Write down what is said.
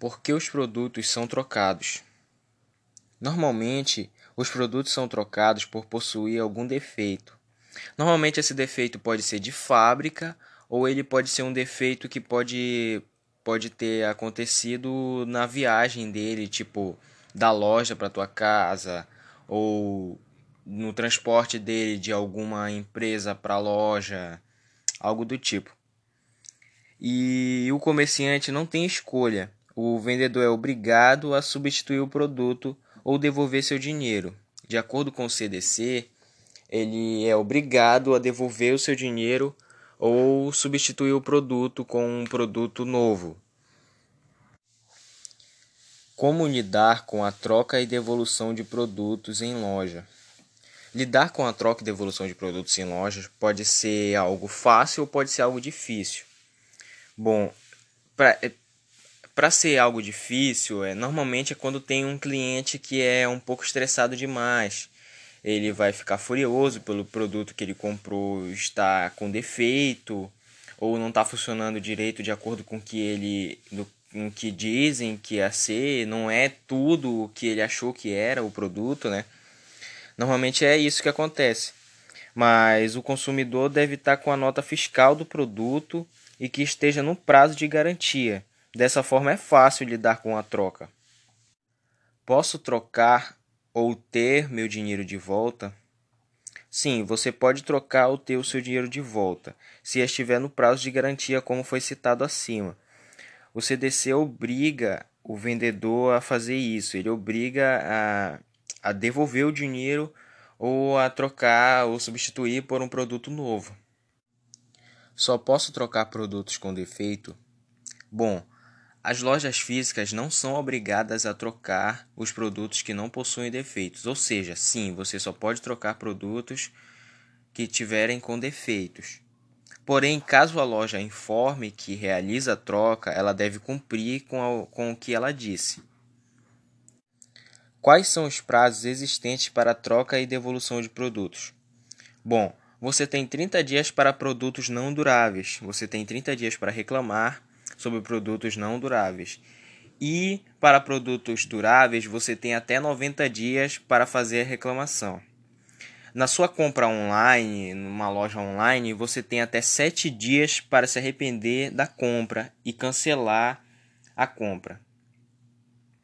Por que os produtos são trocados? Normalmente, os produtos são trocados por possuir algum defeito. Normalmente, esse defeito pode ser de fábrica ou ele pode ser um defeito que pode, pode ter acontecido na viagem dele, tipo da loja para tua casa ou no transporte dele de alguma empresa para loja, algo do tipo. E o comerciante não tem escolha o vendedor é obrigado a substituir o produto ou devolver seu dinheiro. De acordo com o CDC, ele é obrigado a devolver o seu dinheiro ou substituir o produto com um produto novo. Como lidar com a troca e devolução de produtos em loja? Lidar com a troca e devolução de produtos em lojas pode ser algo fácil ou pode ser algo difícil. Bom, pra, para ser algo difícil, é, normalmente é quando tem um cliente que é um pouco estressado demais. Ele vai ficar furioso pelo produto que ele comprou está com defeito ou não está funcionando direito de acordo com que ele do, com que dizem que ia ser, não é tudo o que ele achou que era o produto, né? Normalmente é isso que acontece. Mas o consumidor deve estar com a nota fiscal do produto e que esteja no prazo de garantia. Dessa forma é fácil lidar com a troca. Posso trocar ou ter meu dinheiro de volta? Sim, você pode trocar ou ter o seu dinheiro de volta, se estiver no prazo de garantia, como foi citado acima. O CDC obriga o vendedor a fazer isso, ele obriga a, a devolver o dinheiro ou a trocar ou substituir por um produto novo. Só posso trocar produtos com defeito? Bom, as lojas físicas não são obrigadas a trocar os produtos que não possuem defeitos, ou seja, sim, você só pode trocar produtos que tiverem com defeitos. Porém, caso a loja informe que realiza a troca, ela deve cumprir com, a, com o que ela disse. Quais são os prazos existentes para troca e devolução de produtos? Bom, você tem 30 dias para produtos não duráveis, você tem 30 dias para reclamar sobre produtos não duráveis. E para produtos duráveis, você tem até 90 dias para fazer a reclamação. Na sua compra online, numa loja online, você tem até 7 dias para se arrepender da compra e cancelar a compra.